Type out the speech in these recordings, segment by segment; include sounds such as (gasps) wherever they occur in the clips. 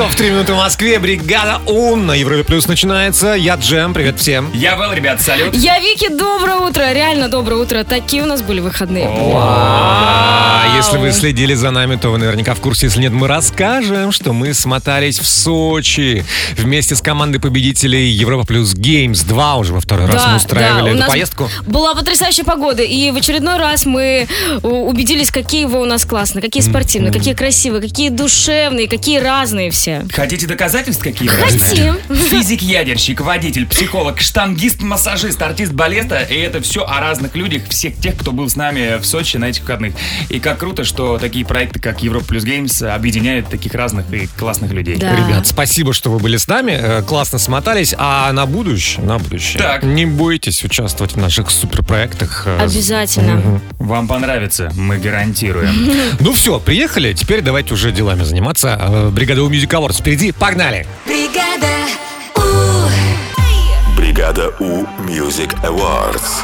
7 часов 3 минуты в Москве. Бригада У на Европе Плюс начинается. Я Джем, привет всем. Я Вэл, ребят, салют. Я Вики, доброе утро. Реально доброе утро. Такие у нас были выходные. Если вы следили за нами, то вы наверняка в курсе. Если нет, мы расскажем, что мы смотались в Сочи вместе с командой победителей Европа Плюс Геймс 2 уже во второй раз мы устраивали эту поездку. Была потрясающая погода. И в очередной раз мы у- убедились, какие вы у нас классные, какие спортивные, какие красивые, какие душевные, какие разные все. Хотите доказательств какие Хотим. Физик, ядерщик, водитель, психолог, штангист, массажист, артист балета. И это все о разных людях, всех тех, кто был с нами в Сочи на этих выходных. И как круто, что такие проекты, как Европа Плюс Геймс, объединяют таких разных и классных людей. Да. Ребят, спасибо, что вы были с нами. Э, Классно смотались. А на будущее, на будущее. Так. Не бойтесь участвовать в наших суперпроектах. Э, Обязательно. Вам понравится, мы гарантируем. Ну все, приехали. Теперь давайте уже делами заниматься. Э, Бригада У Music Awards впереди. Погнали! Бригада У Music Awards.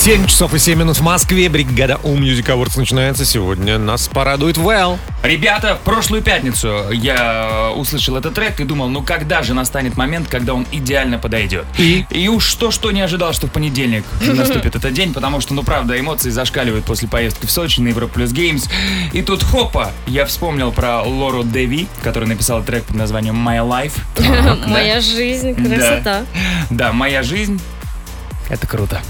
7 часов и 7 минут в Москве. Бригада У Music Awards начинается. Сегодня нас порадует Well. Ребята, в прошлую пятницу я услышал этот трек и думал, ну когда же настанет момент, когда он идеально подойдет. И? И уж то-что не ожидал, что в понедельник (laughs) наступит этот день, потому что, ну правда, эмоции зашкаливают после поездки в Сочи на Европа Плюс Геймс. И тут хопа, я вспомнил про Лору Деви, которая написала трек под названием My Life. (laughs) Моя жизнь, красота. Да, моя жизнь. Это круто.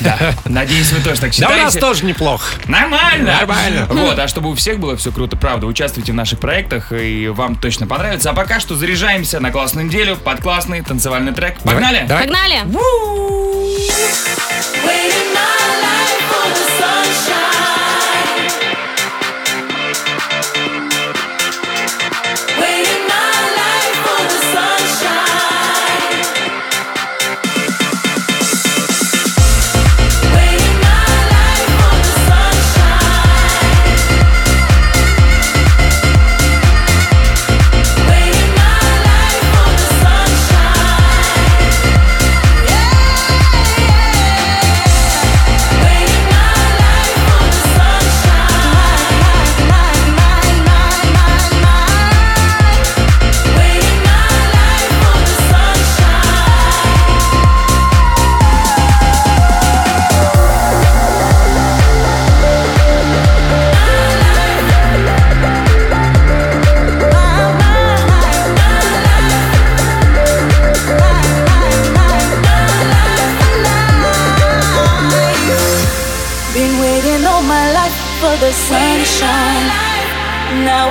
Да. Надеюсь, вы тоже так Да у нас считаете. тоже неплохо. Нормально! Нормально. Вот, а чтобы у всех было все круто, правда, участвуйте в наших проектах, и вам точно понравится. А пока что заряжаемся на классную неделю под классный танцевальный трек. Погнали! Давай. Погнали. Been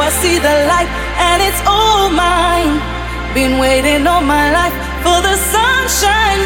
I see the light and it's all mine. Been waiting all my life for the sunshine,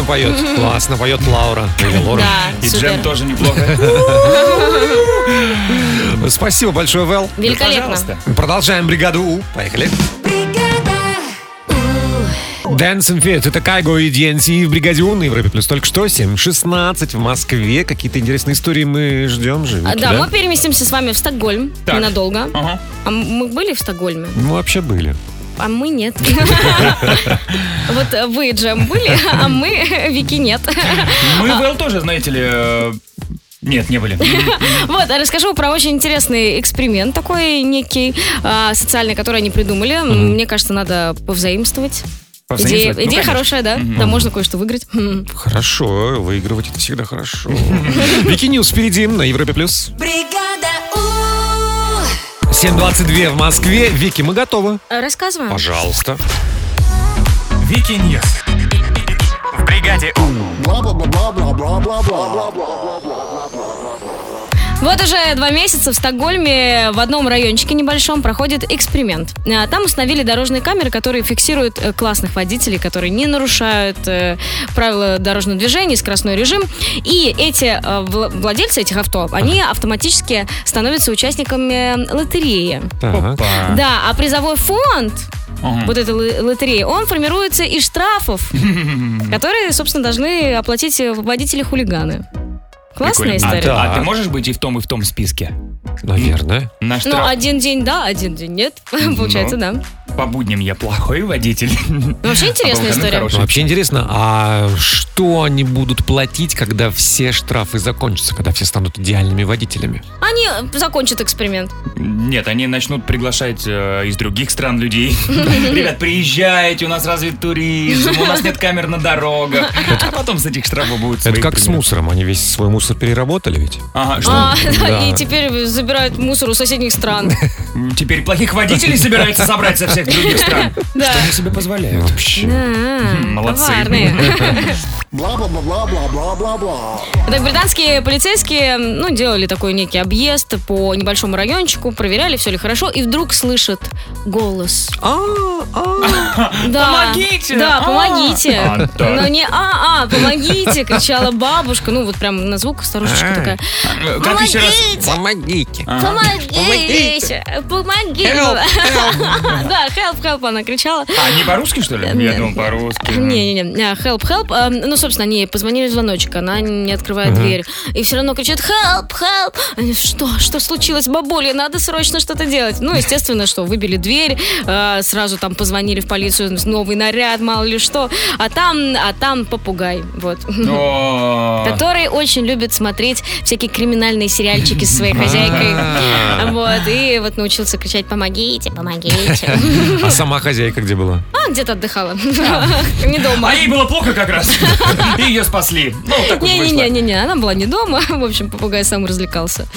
Классно поет. (laughs) Классно поет Лаура. Или Лора. Да, И супер. Джем тоже неплохо. (laughs) Спасибо большое, Вэл. Великолепно. Пожалуйста. Продолжаем бригаду У. Поехали. Dance and Fit. Это Кайго и DNC в бригаде У на Европе Плюс. Только что 7.16 в Москве. Какие-то интересные истории мы ждем же. А, Вики, Да, мы переместимся с вами в Стокгольм Так. ненадолго. Ага. А мы были в Стокгольме? Мы вообще были. А мы нет. (laughs) Вот вы, Джем, были, а мы, Вики, нет. Мы, well, тоже, знаете ли, э, Нет, не были. Вот, а расскажу про очень интересный эксперимент такой некий, а, социальный, который они придумали. Мне кажется, надо повзаимствовать. Идея, Ну, идея хорошая, да? Да, можно кое-что выиграть. (laughs) Хорошо, выигрывать это всегда хорошо. (laughs) Вики News впереди на Европе Плюс. Бригада. 7.22 в Москве. Вики, мы готовы. А, Рассказываем. Пожалуйста. Вики News. В бригаде У. Вот уже два месяца в Стокгольме в одном райончике небольшом проходит эксперимент. А, Там установили дорожные камеры, которые фиксируют э, классных водителей, которые не нарушают э, правила дорожного движения, скоростной режим. И эти э, вла- владельцы этих авто, они автоматически становятся участниками лотереи. Так. Да, а призовой фонд Ага. вот этой ло- лотереи, он формируется из штрафов, (laughs) которые, собственно, должны оплатить водители-хулиганы. Классная Прикольно. А история. А, Да. ты можешь быть и в том, и в том списке? Наверное. На Ну, штраф один день да, один день нет. (laughs) Получается, да. по будням я плохой водитель. Вообще А интересная выходным история. Ну, вообще интересно, а что они будут платить, когда все штрафы закончатся, когда все станут идеальными водителями? Они закончат эксперимент. Нет, они начнут приглашать э, из других стран людей. (laughs) Ребят, приезжайте, у нас развит туризм, у нас нет камер на дорогах. А потом с этих штрафов будут Это как с мусором, они весь свой мусор переработали ведь? Ага, что? А, (laughs) да, и теперь забирают мусор у соседних стран. Теперь плохих водителей (laughs) собираются собрать со всех других стран. (laughs) Да. Что они себе позволяют? Вообще. Молодцы. коварные. Так, британские полицейские, ну, делали такой некий объезд по небольшому райончику, проверяли, все ли хорошо, и вдруг слышат голос. Да. Помогите! Да, А. помогите. Но не а-а, помогите, кричала бабушка. Ну, вот прям на звук старушечка А. такая. Э, Как еще раз? Помогите. Помогите! Помогите! (laughs) Да, help, help, она кричала. А, не по-русски, что ли? Я думал, по-русски. Не-не-не, а, help, help. А, Ну, собственно, они позвонили в звоночек, она не открывает дверь. И все равно кричат help, help. Они, что, что случилось, бабуля, надо срочно что-то делать. Ну, естественно, что выбили дверь, а, сразу там позвонили в полицию, новый наряд, мало ли что. А там, а там попугай, вот. Который очень любит смотреть всякие криминальные сериальчики со своей хозяйкой. (laughs) Вот, и вот научился кричать «помогите, помогите». А сама хозяйка где была? А, где-то отдыхала. Не дома. А ей было плохо как раз. И ее спасли. Ну. Не-не-не, она была не дома. В общем, попугай сам развлекался.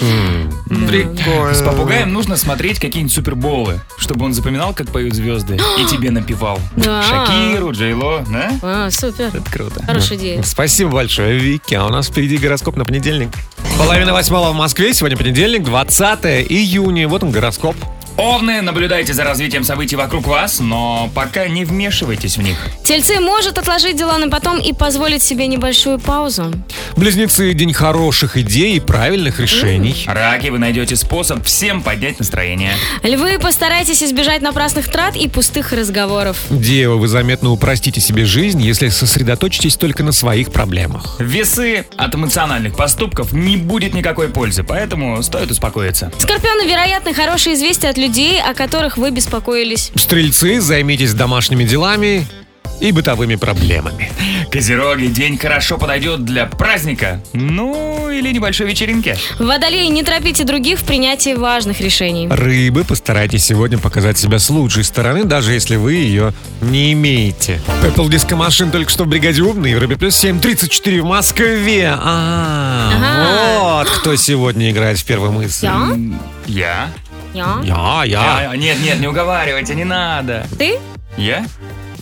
Прикольно. С попугаем нужно смотреть какие-нибудь суперболы, чтобы он запоминал, как поют звезды, (gasps) и тебе напевал. Да. Шакиру, Джейло, да? А, супер. Это круто. Хорошая идея. Спасибо большое, Вики. А у нас впереди гороскоп на понедельник. Половина восьмого в Москве. Сегодня понедельник, 20 июня. Вот он гороскоп. Овны, наблюдайте за развитием событий вокруг вас, но пока не вмешивайтесь в них. Тельцы может отложить дела на потом и позволить себе небольшую паузу. Близнецы, день хороших идей и правильных решений. Раки, вы найдете способ всем поднять настроение. Львы, постарайтесь избежать напрасных трат и пустых разговоров. Дева, вы заметно упростите себе жизнь, если сосредоточитесь только на своих проблемах. Весы от эмоциональных поступков не будет никакой пользы, поэтому стоит успокоиться. Скорпионы, вероятно, хорошие известия от людей, о которых вы беспокоились. Стрельцы, займитесь домашними делами и бытовыми проблемами. Козероги, день хорошо подойдет для праздника, ну или небольшой вечеринки. Водолеи, не торопите других в принятии важных решений. Рыбы, постарайтесь сегодня показать себя с лучшей стороны, даже если вы ее не имеете. Apple Disco Machine только что в бригаде умный, Европе плюс 7.34 в Москве. А, Ага. вот кто сегодня играет в первую мысль. Я? Я? Я? Я, я. А, нет, нет, не уговаривайте, не надо. Ты? Я?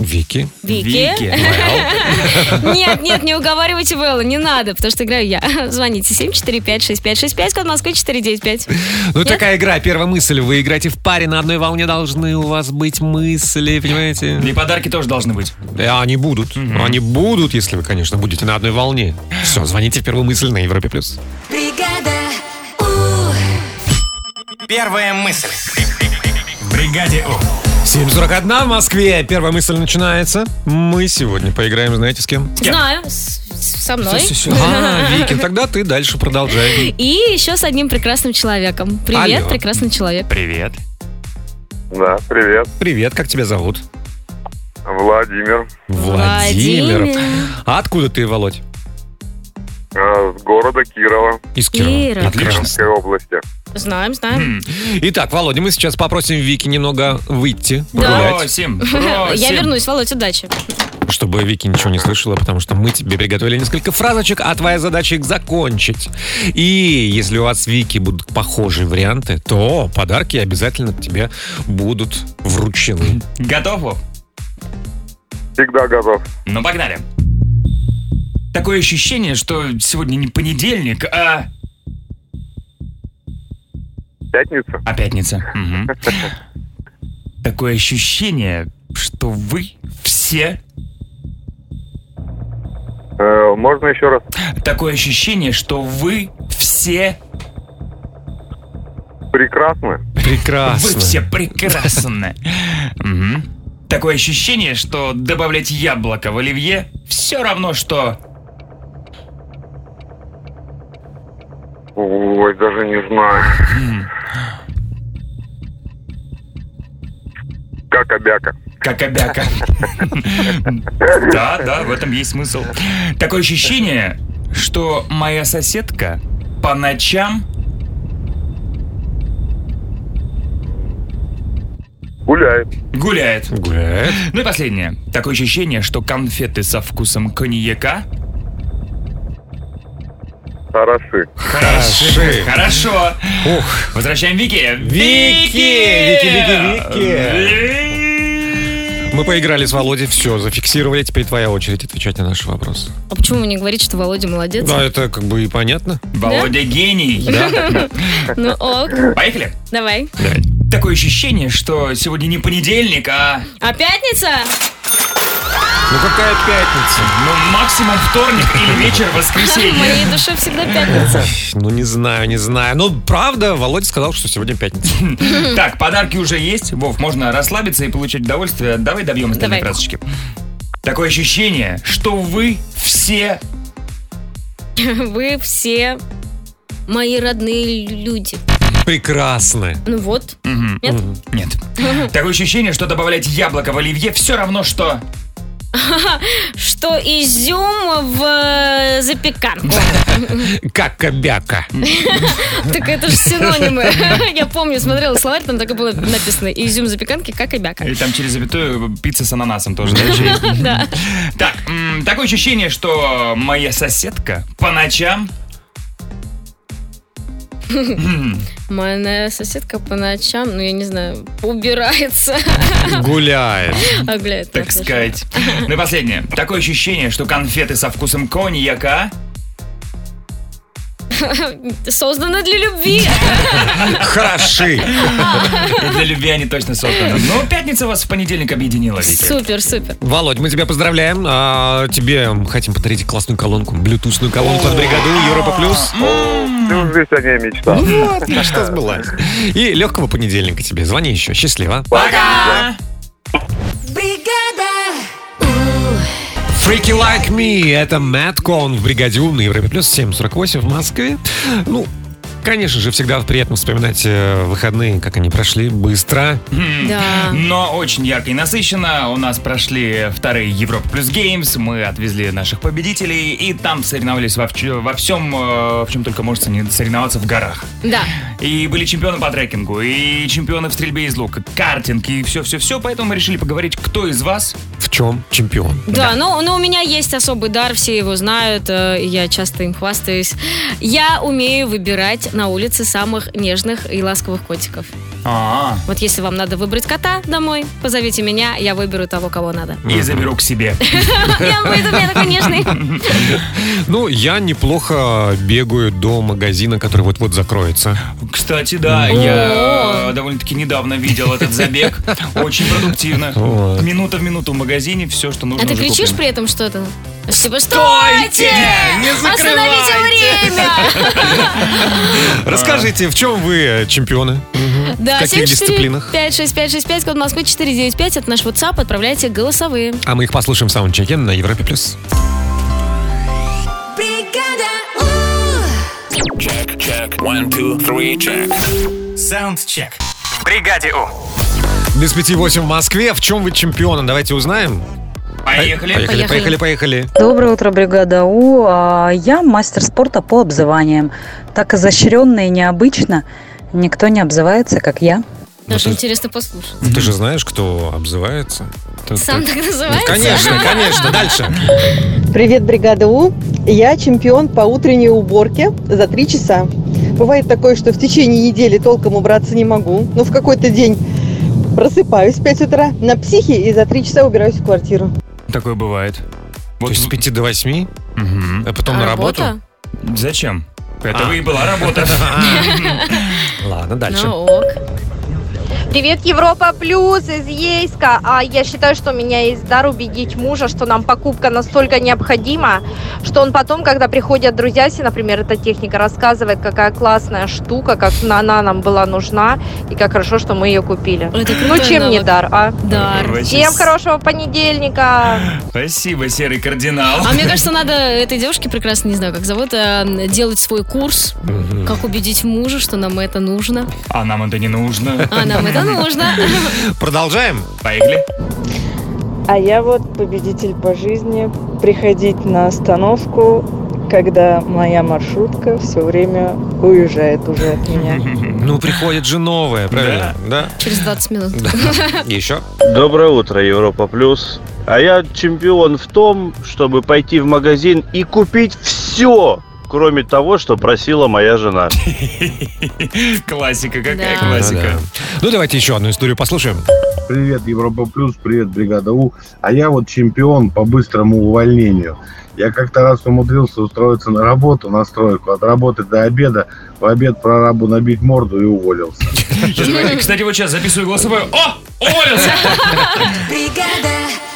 Вики. Вики? (laughs) Нет, нет, не уговаривайте Белла, не надо, потому что играю я. (laughs) Звоните 745-6565, код Москвы 495. Ну, Нет? такая игра. Первая мысль. Вы играете в паре, на одной волне должны у вас быть мысли, понимаете? И подарки тоже должны быть. Да, они будут. Они будут, если вы, конечно, будете на одной волне. Все, звоните в первую мысль на Европе+. плюс. Бригада. Первая мысль. В бригаде У. 7.41 в Москве. Первая мысль начинается. Мы сегодня поиграем, знаете, с кем? Знаю, с- с- со мной. Всё-всё-всё. А, Вики, тогда ты дальше продолжай. И еще с одним прекрасным человеком. Привет, Алло. прекрасный человек. Привет. Да, привет. Привет, как тебя зовут? Владимир. Владимир. А откуда ты, Володь? Э, С города Кирова, Из Кирова. Киров. Прекрасно. Кировской области. Знаем, знаем. Итак, Володя, мы сейчас попросим Вики немного выйти, Да. погулять, Просим, (laughs) Я просим. вернусь, Володь, удачи. чтобы Вики ничего не слышала, потому что мы тебе приготовили несколько фразочек, а твоя задача их закончить. И если у вас, Вики, будут похожие варианты, то подарки обязательно тебе будут вручены. Готов, Вов? Всегда готов. Ну, погнали. Такое ощущение, что сегодня не понедельник, а... Пятница. А пятница. Мгм. Такое ощущение, что вы все... Э, можно еще раз? Такое ощущение, что вы все... Прекрасно. Прекрасно. Вы все прекрасны. Такое ощущение, что добавлять яблоко в оливье все равно, что... Ой, даже не знаю. Как обяка. Как обяка. (laughs) Да, да, в этом есть смысл. Такое ощущение, что моя соседка по ночам Гуляет. гуляет. Гуляет. Ну и последнее. Такое ощущение, что конфеты со вкусом коньяка Хороши. Хороши. Хорошо. Ух. Возвращаем Вики. Вики! Вики, Вики, Вики! Мы поиграли с Володей, все, зафиксировали, теперь твоя очередь отвечать на наши вопросы. А почему вы не говорите, что Володя молодец? Да, это как бы и понятно. Володя гений. Ну ок, Поехали. давай. Такое ощущение, что сегодня не понедельник, а А пятница? Ну какая пятница? ну, максимум вторник или вечер В воскресенье. (laughs) моей душе всегда пятница. Ну не знаю, не знаю. Ну правда, Володя сказал, что сегодня пятница. (laughs) Так, подарки уже есть. Вов, можно расслабиться и получать удовольствие. Давай добьем остальные фразочки. Такое ощущение, что вы все... Вы все мои родные люди. Прекрасно. Ну вот. Нет? Нет. (laughs) Такое ощущение, что добавлять яблоко в оливье все равно, что... (laughs) Что изюм в э, запеканку. (laughs) Как кобяка. (laughs) Так это же синонимы. Я помню, смотрела словарь, там так и было написано. Изюм запеканки, как и бяка. И там через запятую пицца с ананасом тоже. да. Так, такое ощущение, что моя соседка по ночам... (laughs) Моя соседка по ночам, ну я не знаю, убирается. (laughs) Гуляет. А, гля, это Так сказать. Ну и последнее. Такое ощущение, что конфеты со вкусом коньяка (laughs) Созданы для любви. Хороши. для любви они точно созданы. Но пятница вас в понедельник объединила, Вики. Супер, супер. Володь, мы тебя поздравляем. А, тебе хотим подарить классную колонку, блютусную колонку от бригаду Европа Плюс. Всю жизнь о ней мечтал. Вот, мечта сбылась. И легкого понедельника тебе. Звони еще. Счастливо. Пока! Freaky Like Me. Это Мэтт Кон в бригаде У на Европе Плюс 748 в Москве. Ну, конечно же, всегда приятно вспоминать э, выходные, как они прошли быстро. Да. Но очень ярко и насыщенно. У нас прошли вторые Европа плюс Геймс. Мы отвезли наших победителей. И там соревновались во, во всем, э, в чем только может соревн- соревноваться в горах. Да. И были чемпионы по трекингу, и чемпионы в стрельбе из лука, картинг, и все-все-все. Поэтому мы решили поговорить, кто из вас В чем чемпион? Да, но, но у меня есть особый дар, все его знают, э, и я часто им хвастаюсь. Я умею выбирать на улице самых нежных и ласковых котиков. а, Вот если вам надо выбрать кота домой, позовите меня, я выберу того, кого надо. и заберу к себе. (laughs) Я буду у меня такой нежный. (laughs) Ну, я неплохо бегаю до магазина, который вот-вот закроется. Кстати, да, я довольно-таки недавно видел этот забег. (laughs) Очень продуктивно. Минута в минуту в магазине, все, что нужно А ты кричишь при этом что-то? Типа, стойте! Не Остановите время! (laughs) Расскажите, в чем вы чемпионы? Да, В каких дисциплинах? 5, 6, 5, 6, 5, код Москвы 495, это наш WhatsApp, отправляйте голосовые. А мы их послушаем в саундчеке на Европе+. плюс. Check, check. One, two, three, check. Саундчек. В бригаде У. Без пяти восемь в Москве. В чем вы чемпионы? Давайте узнаем. Поехали. Поехали, Поехали. поехали. Доброе утро, бригада У. А, Я мастер спорта по обзываниям. Так изощренно и необычно никто не обзывается, как я. Даже ты- интересно послушать. Ты же знаешь, кто обзывается? Ты- Сам ты- так Ну, называется? конечно, (laughs) конечно. Дальше. Привет, бригада У. Я чемпион по утренней уборке за три часа. Бывает такое, что в течение недели толком убраться не могу, но в какой-то день просыпаюсь в 5 утра на психе и за три часа убираюсь в квартиру. Такое бывает. То есть с 5 до 8, Мгм. а потом А на работу? работа? Зачем? Это А. и была работа. (laughs) Ладно, дальше. Ну ок. Привет, Европа Плюс из Ейска. А я считаю, что у меня есть дар убедить мужа, что нам покупка настолько необходима, что он потом, когда приходят друзья, если, например, эта техника рассказывает, какая классная штука, как она нам была нужна, и как хорошо, что мы ее купили. Это Ну, чем не навык. дар, а? Дар. Очень Всем хорошего понедельника! Спасибо, серый кардинал. А мне кажется, надо этой девушке прекрасно, не знаю, как зовут, э, делать свой курс, как убедить мужа, что нам это нужно. А нам это не нужно. А нам это нужно. (laughs) Продолжаем. Поехали. А я вот победитель по жизни. Приходить на остановку, когда моя маршрутка все время уезжает уже от меня. (laughs) Ну, приходит же новое, правильно? Да. Через 20 минут. (laughs) Еще. Доброе утро, Европа Плюс. А я чемпион в том, чтобы пойти в магазин и купить все, кроме того, что просила моя жена. (laughs) Классика, какая Да. классика. Ну, давайте еще одну историю послушаем. Привет, Европа Плюс, привет, Бригада У. А я вот чемпион по быстрому увольнению. Я как-то раз умудрился устроиться на работу, на стройку, от работы до обеда, в обед прорабу набить морду и уволился. (laughs) Сейчас, погоди, Кстати, вот сейчас записываю голосовое. О! Уволился! (laughs)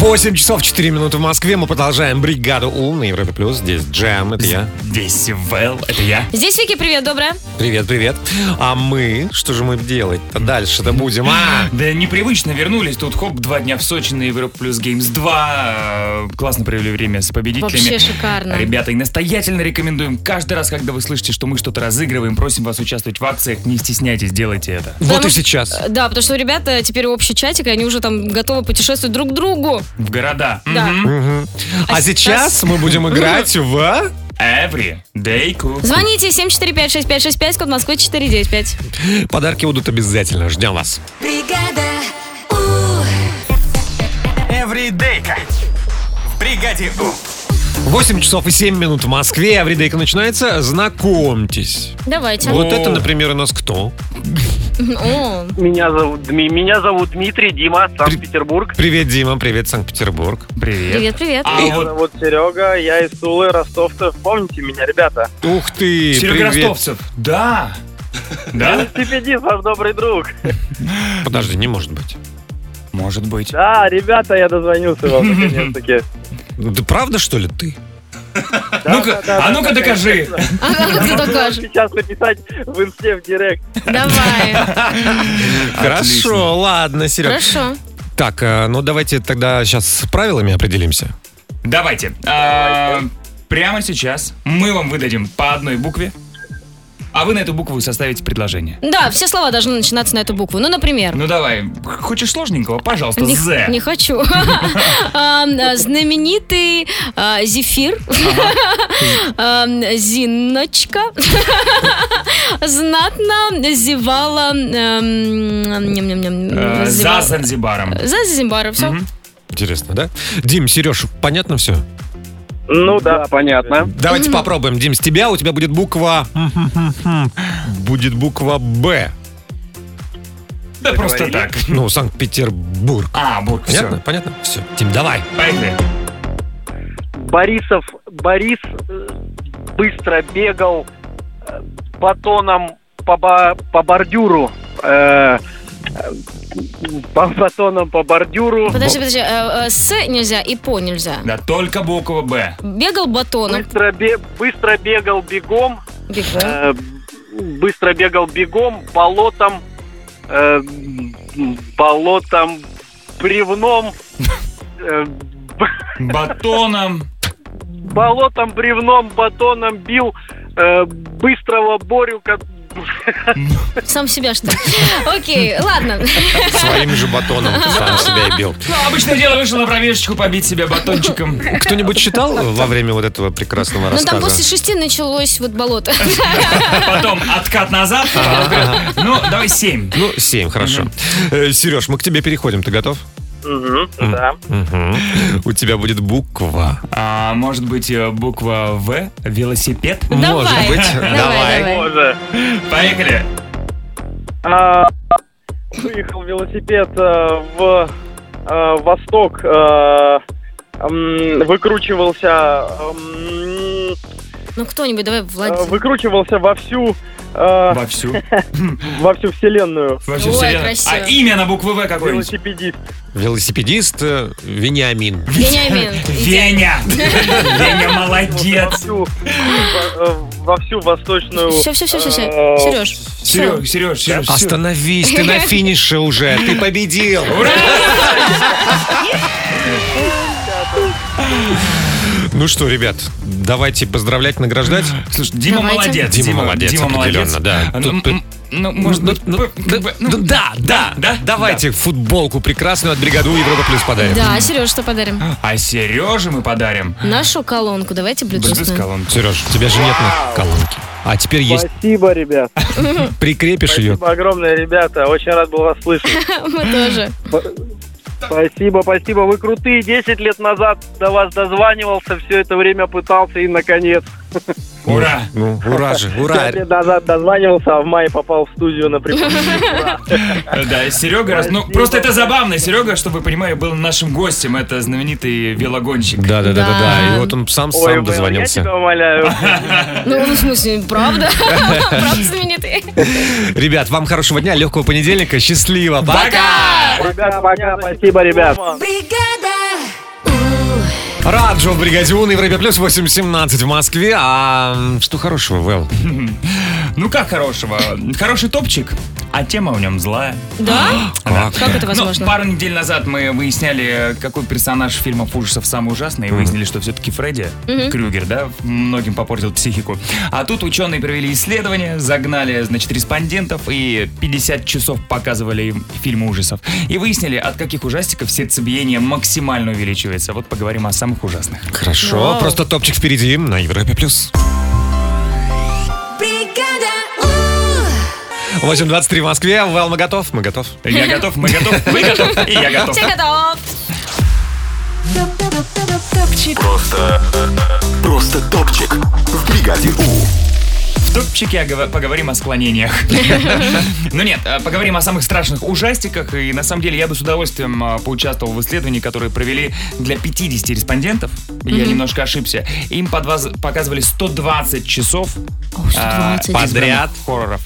8 часов 4 минуты в Москве. Мы продолжаем бригаду У на Европе Плюс. Здесь Джем, это я. Здесь Вэл, это я. Здесь Вики, привет, доброе. Привет, привет. А мы, что же мы делать-то дальше-то будем? А, (laughs) Да непривычно вернулись. Тут хоп, два дня в Сочи на Европа Плюс Геймс 2. Э, Классно провели время с победителями. Вообще шикарно. Ребята, и настоятельно рекомендуем каждый раз, когда вы слышите, что мы что-то разыгрываем, просим вас участвовать в акциях, не стесняйтесь, делайте это. вот Потому и что- сейчас. Да, потому что у ребят э, теперь общий чатик, и они уже там готовы путешествовать друг к другу. В города. Да. Мгм. А А сейчас сейчас- мы будем играть в... Every day cool. Звоните 745-6565, код Москвы 495. Подарки будут обязательно. Ждем вас. Эвридейка. В бригаде У. 8 часов и 7 минут в Москве. Авридейка начинается. Знакомьтесь. Давайте. Вот О. это, например, у нас кто? О, Меня зовут, меня зовут Дмитрий, Дима, Санкт-Петербург. Привет, Дима. Привет, Санкт-Петербург. Привет. привет, привет. А Меня вот зовут Серега, я из Тулы, ростовцев. Помните меня, ребята? Ух ты, Серега привет. Ростовцев. Да. (laughs) Да? Велосипедист, ваш добрый друг. Подожди, не может быть. Может быть. Да, ребята, я дозвонился вам (laughs) наконец-таки. Ну, ты правда, что ли, ты? Ну-ка, а ну-ка докажи. (laughs) А ты докажешь? Сейчас написать в инсте в директ. Давай. (laughs) Хорошо, ладно, Серег. Хорошо. Так, э, ну давайте тогда сейчас с правилами определимся. Давайте. А, Прямо сейчас мы вам выдадим по одной букве, а вы на эту букву составите предложение. Да, все слова должны начинаться на эту букву. Ну, например. Ну давай, хочешь сложненького? Пожалуйста, Не, З. не хочу. Знаменитый зефир. Зиночка. Знатно зевала. За. Занзибаром. За Занзибаром, все. Интересно, да? Дим, Сереж, понятно все? Ну да, понятно. Давайте попробуем. Дим, с тебя у тебя будет буква... Будет буква Б. Да просто так. Ну, Санкт-Петербург. А, вот, Понятно? все. Понятно? Все. Дим, давай. Поехали. Борисов, Борис э, быстро бегал э, батоном по, ба- по бордюру. Э, по батоном по бордюру. Подожди, подожди. э, э, С нельзя и по нельзя. Да только буква Б. Бегал батоном. Быстро, бе- быстро бегал бегом. Бегал. э, быстро бегал бегом, болотом, э, болотом, бревном, э, Батоном. болотом, бревном, батоном бил э, быстрого Борю, (laughs) Сам себя, что ли? (laughs) Окей, ладно. (laughs) Своим же батоном сам себя и бил. Ну, обычное дело вышел на пробежечку побить себя батончиком. Кто-нибудь читал во время вот этого прекрасного Ну там после рассказа? шести началось вот болото. Потом откат назад. Ну, давай семь. Ну, семь, хорошо. Э, Сереж, мы к тебе переходим. Ты готов? Да. У тебя будет буква. А, может быть, э, буква В? Велосипед? Может быть. Давай. Боже. Поехали. А, Выехал велосипед э, в э, восток, выкручивался, Ну кто-нибудь, давай, Владимир. выкручивался во всю, Во всю. (laughs) во всю вселенную. Во всю Ой, вселенную. красиво. А имя на букву В какое-нибудь? Велосипедист. Велосипедист э, Вениамин. Вениамин. (laughs) Веня. (laughs) Веня молодец. Во всю, во, э, во всю восточную... Все, все, все, все, все. э, Сереж. Сереж, Сереж, Сереж. Остановись, ты на финише уже, ты победил. Ну что, ребят, давайте поздравлять, награждать. Слушай, Дима Давайте. молодец. Дима молодец, Дима молодец. определенно, да. А, Тут- ну, тут- м, Ну, может быть, Ну, п- как бы, ну, да, да, да, Давайте футболку прекрасную от бригаду Европа Плюс подарим. Да, Сереж, что подарим? А Сереже мы подарим. Нашу колонку, давайте Bluetooth блютусную. колонку. Сереж, у тебя же нет на колонке. А теперь есть. Спасибо, ребят. Прикрепишь ее. Спасибо огромное, ребята. Очень рад был вас слышать. (laughs) Мы тоже. Спасибо, спасибо. Вы крутые. Десять лет назад до вас дозванивался, все это время пытался и, наконец, Ура! Ну, (laughs) ура же, ура. лет назад дозванивался, а в мае попал в студию на. (laughs) Да, Серега, ну просто это забавно. Серега, чтобы вы понимали, был нашим гостем. Это знаменитый велогонщик. Да, да, да, да, Да. И вот он сам сам Вэл, я дозвонился. тебя умоляю. (laughs) Ну, в смысле, правда? Правда знаменитый? Ребят, вам хорошего дня, легкого понедельника, счастливо. Пока! Ребят, пока. Спасибо, ребят. Раджо в бригаде У на Европе Плюс 8.17 в Москве. А что хорошего, Вэл? (laughs) Ну как хорошего? Хороший топчик, а тема в нем злая. Да? Как? Как это Ну, возможно? пару недель назад мы выясняли, какой персонаж фильмов ужасов самый ужасный, и выяснили, что все-таки Фредди Крюгер, да, многим попортил психику. А тут ученые провели исследование, загнали, значит, респондентов и 50 часов показывали им фильмы ужасов. И выяснили, от каких ужастиков сердцебиение максимально увеличивается. Вот поговорим о самых ужасных. Хорошо, Вау. просто топчик впереди на Европе Плюс. 8.23 в Москве. Вэл, мы готов? Мы готов. Я готов, мы готов, вы готов, и я готов. Все готов. Просто... Просто топчик в бригаде У. Топчике огов- поговорим о склонениях. (laughs) Ну нет, а, поговорим о самых страшных ужастиках. И на самом деле я бы с удовольствием а, поучаствовал в исследовании, которое провели для 50 респондентов. Я немножко ошибся. Им показывали 120 часов О, а, 120. избранных Подряд? хорроров.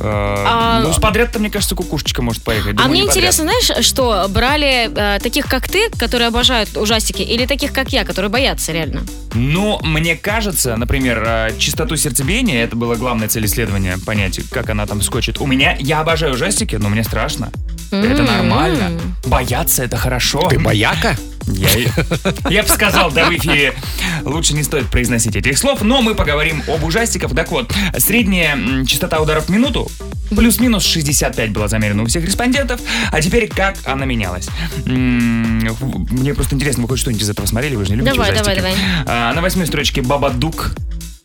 Э, А- Ну, с подряд-то, мне кажется, кукушечка может поехать. А мне интересно, знаешь, что брали э, таких, как ты, которые обожают ужастики, или таких, как я, которые боятся реально? Ну, мне кажется, например, э, частоту сердцебиения, это была главная цель исследования, понять, как она там скочит. У меня, я обожаю ужастики, но мне страшно. Это М. нормально. Бояться это хорошо. Ты бояка? Я, (laughs) я бы сказал, да, в эфире лучше не стоит произносить этих слов, но мы поговорим об ужастиках. Так вот, средняя частота ударов в минуту плюс-минус 65 была замерена у всех респондентов, а теперь как она менялась? Мне просто интересно, вы хоть что-нибудь из этого смотрели, вы же не любите Давай, давай, ужастики. давай. А, на восьмой строчке Бабадук.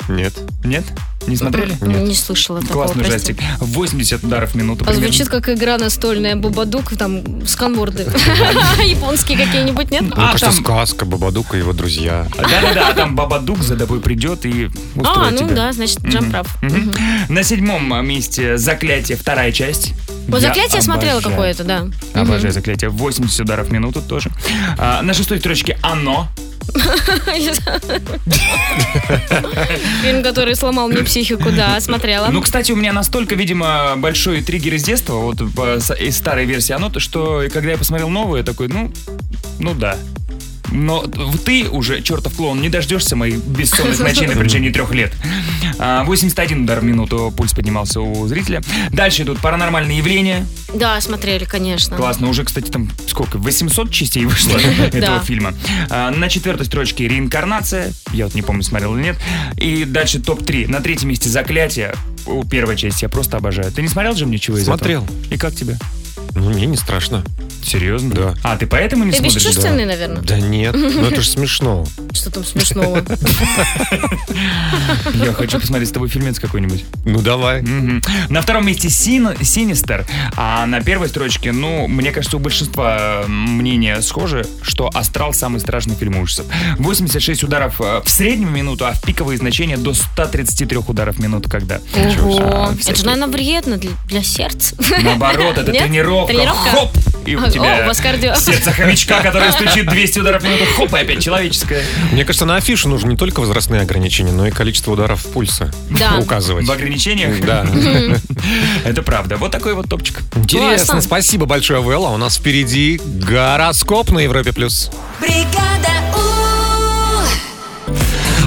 Нет. Нет? Не смотрели? Не слышала такого, Классный прости. ужастик. 80 ударов в минуту. А примерно. звучит как игра настольная Бабадук, там, сканворды. (laughs) Японские какие-нибудь, нет? Мне А, кажется, там- сказка Бабадук и его друзья. Да-да-да, а там Бабадук за тобой придет и А, устроит ну тебя. да, значит, Джам прав. Мгм. На седьмом месте «Заклятие», вторая часть. Вот Я заклятие я смотрела обожаю. какое-то, да. Обожаю «Заклятие». 80 ударов в минуту тоже. А, на шестой строчке «Оно». Фильм, который сломал мне психику, да, смотрела. Ну, кстати, у меня настолько, видимо, большой триггер из детства, вот из старой версии «Оно», то, что когда я посмотрел новую, я такой, ну, ну да. Но ты уже, чертов клоун, не дождешься моих бессонных (laughs) ночей на протяжении трех лет. А, 81 удар в минуту пульс поднимался у зрителя. Дальше идут паранормальные явления. Да, смотрели, конечно. Классно. Уже, кстати, там сколько? 800 частей вышло (laughs) этого фильма. А, На четвертой строчке реинкарнация. Я вот не помню, смотрел или нет. И дальше топ-3. На третьем месте заклятие. У первой части я просто обожаю. Ты не смотрел же ничего из Смотрел. этого? И как тебе? Ну, мне не страшно. Серьезно? Да. А, ты поэтому не Ты смотришь? бесчувственный, наверное? Да нет, ну это же (laughs) смешно. Что там смешного? Я хочу посмотреть с тобой фильмец какой-нибудь. Ну давай. На втором месте Син, Синистер, а на первой строчке, ну, мне кажется, у большинства э, мнения схожи, что Астрал самый страшный фильм ужасов. 86 ударов э, в среднюю минуту, а в пиковые значения до 133 ударов в минуту, когда. Ого. Это же, наверное, вредно для, сердца. Наоборот, это (laughs) Нет? Тренировка. Тренировка? Хоп! И у О, тебя у вас кардио. сердце хомячка, которое стучит 200 ударов в минуту. Хоп, и опять человеческое. Мне кажется, на афише нужно не только возрастные ограничения, но и количество ударов пульса Да. указывать. В ограничениях? Да. (laughs) Это правда. Вот такой вот топчик. Интересно, спасибо большое, Вэлла. У нас впереди гороскоп на Европе+. плюс. Бригада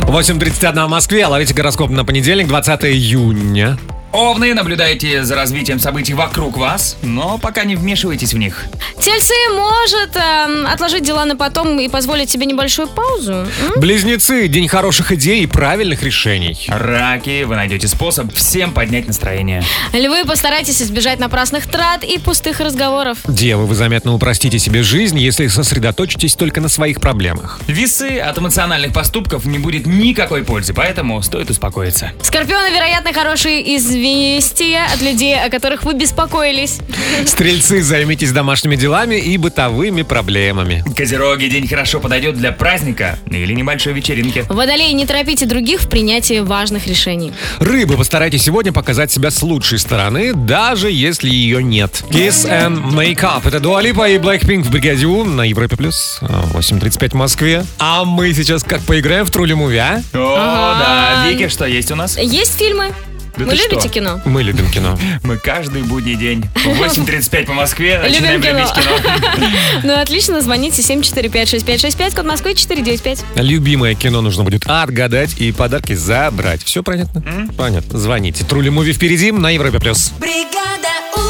У. 8.31 в Москве. Ловите гороскоп на понедельник, 20 июня. Овны, наблюдайте за развитием событий вокруг вас, но пока не вмешивайтесь в них. Тельцы может эм, отложить дела на потом и позволить себе небольшую паузу. М? Близнецы. День хороших идей и правильных решений. Раки, вы найдете способ всем поднять настроение. Львы, постарайтесь избежать напрасных трат и пустых разговоров. Девы, вы заметно упростите себе жизнь, если сосредоточитесь только на своих проблемах. Весы, от эмоциональных поступков не будет никакой пользы, поэтому стоит успокоиться. Скорпионы, вероятно, хорошие известия от людей, о которых вы беспокоились. Стрельцы, займитесь домашними делами и бытовыми проблемами. Козероги, день хорошо подойдет для праздника или небольшой вечеринки. Водолеи, не торопите других в принятии важных решений. Рыбы, постарайтесь сегодня показать себя с лучшей стороны, даже если ее нет. Kiss and Make Up. Это Дуалипа и Blackpink в бригаде У на Европе+. плюс. 8.35 в Москве. А мы сейчас как поиграем в Трули Муви, а? О, да. Вики, что есть у нас? Есть фильмы? Да Вы любите что? кино? Мы любим кино. Мы каждый будний день в 8.35 по Москве начинаем Любим любить кино. (laughs) Ну, отлично, звоните 745-6565, код Москвы 495. Любимое кино нужно будет отгадать и подарки забрать. Все понятно? Понятно. Звоните. Трули Муви впереди на Европе+. плюс. Бригада У.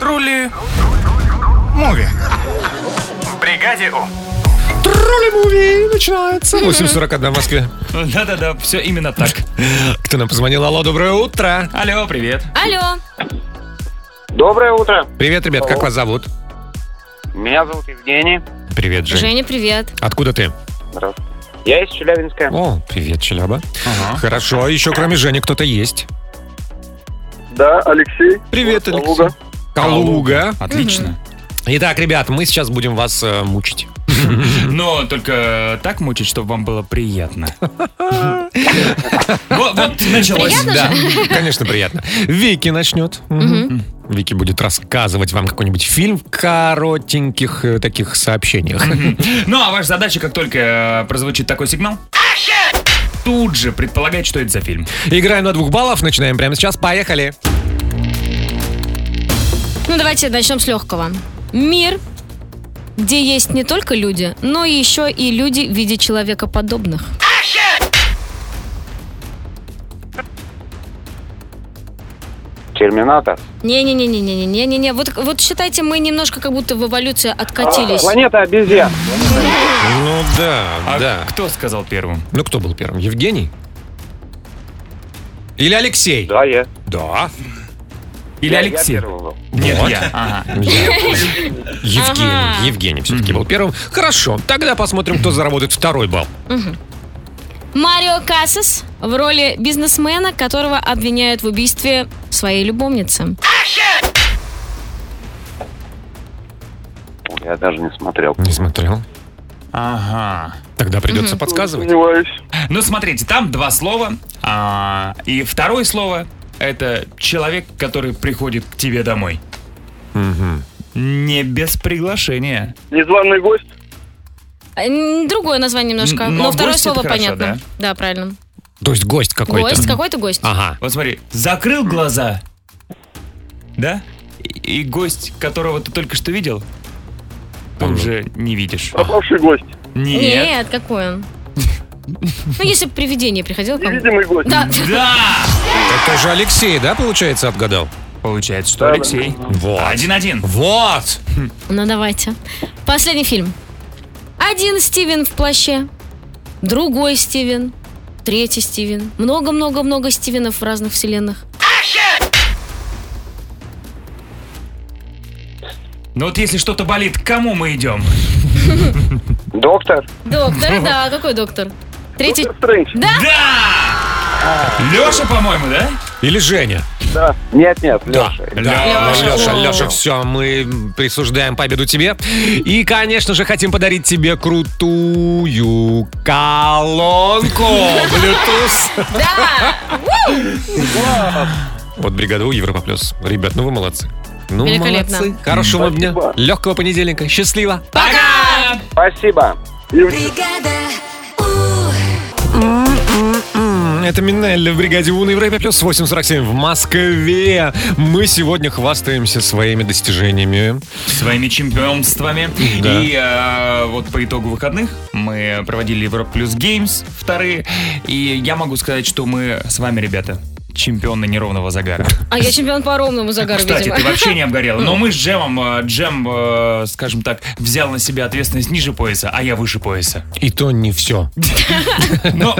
Трули. Муви. В бригаде У. Трули Муви начинается. 8.41 в Москве. Да-да-да, все именно так. Кто нам позвонил? Алло, доброе утро. Алло, привет. Алло. Доброе утро. Привет, ребят, как вас зовут? Меня зовут Евгений. Привет, Жень. Женя, привет. Откуда ты? Здравствуйте. Я из Челябинска. О, привет, Челяба. Ага. Хорошо, а еще кроме Жени кто-то есть. Да, Алексей. Привет, Алексей. Калуга. Калуга. Отлично. Итак, ребят, мы сейчас будем вас э, мучить. (laughs) Но только так мучить, чтобы вам было приятно. (laughs) Вот, началось. Да, (laughs) конечно, приятно. Вики начнет. Вики будет рассказывать вам какой-нибудь фильм в коротеньких э, таких сообщениях. Ну, а ваша задача, как только э, прозвучит такой сигнал, тут же предполагать, что это за фильм. Играем на двух баллов, начинаем прямо сейчас. Поехали. Ну, давайте начнем с легкого. Мир, где есть не только люди, но еще и люди в виде человекоподобных. Терминатор. Не-не-не-не-не-не-не-не. Вот, вот считайте, мы немножко как будто в эволюцию откатились. Планета обезьян. Ну да, А да. кто сказал первым? Ну кто был первым? Евгений? Или Алексей? Да, я. Да. Или Я- я Алексей? был. Нет, Вот. я. Ага. (laughs) Евгений. Ага. Евгений все-таки был первым. Хорошо, тогда посмотрим, кто заработает второй балл. Марио Кассас в роли бизнесмена, которого обвиняют в убийстве своей любовницы. Я даже не смотрел. Не смотрел. Ага. Тогда придется подсказывать. Сомневаюсь. Ну, смотрите, там два слова. а, и второе слово — это человек, который приходит к тебе домой. Мгм. Не без приглашения. Незваный гость. М, Другое название немножко, но, но второе гость слово хорошо, понятно. Да? правильно. То есть гость какой-то. Гость, какой-то гость. Ага. Вот смотри, закрыл глаза, да? И, и гость, которого ты только что видел, ты уже не видишь. Пропавший гость. Нет. Нет, какой он? Ну, если бы привидение приходило к вам. Невидимый гость. Да. Да! Это же Алексей, да, получается, отгадал? Получается, что Да, да. Алексей. Вот. Один-один. Вот! Ну, давайте. Последний фильм. Один Стивен в плаще, другой Стивен, третий Стивен. Много-много-много Стивенов в разных вселенных. Ну вот если что-то болит, к кому мы идем? Доктор. Доктор, да, какой доктор? Третий... Стрэндж. Да? Леша, по-моему, да? Или Женя? Да. Нет, нет, Леша. Да, Лёша. Леша. Леша, все, мы присуждаем победу тебе. И, конечно же, хотим подарить тебе крутую колонку Bluetooth Да! от бригады У Европа Плюс. Ребят, ну вы молодцы. Ну, Великолепно. молодцы. Хорошего вам дня, Спасибо. легкого понедельника. Счастливо. Пока! Спасибо. М, Это Минелли в бригаде У на Европе Плюс 847 в Москве. Мы сегодня хвастаемся своими достижениями. Своими чемпионствами. Да. И э, вот по итогу выходных мы проводили Европа Плюс Геймс вторые. И я могу сказать, что мы с вами, ребята, чемпионы неровного загара. А я чемпион по ровному загару, Кстати, видимо. ты вообще не обгорела. Но мы с (laughs) Джемом, э, Джем, э, скажем так, взял на себя ответственность ниже пояса, а я выше пояса. И то не все. (laughs) Но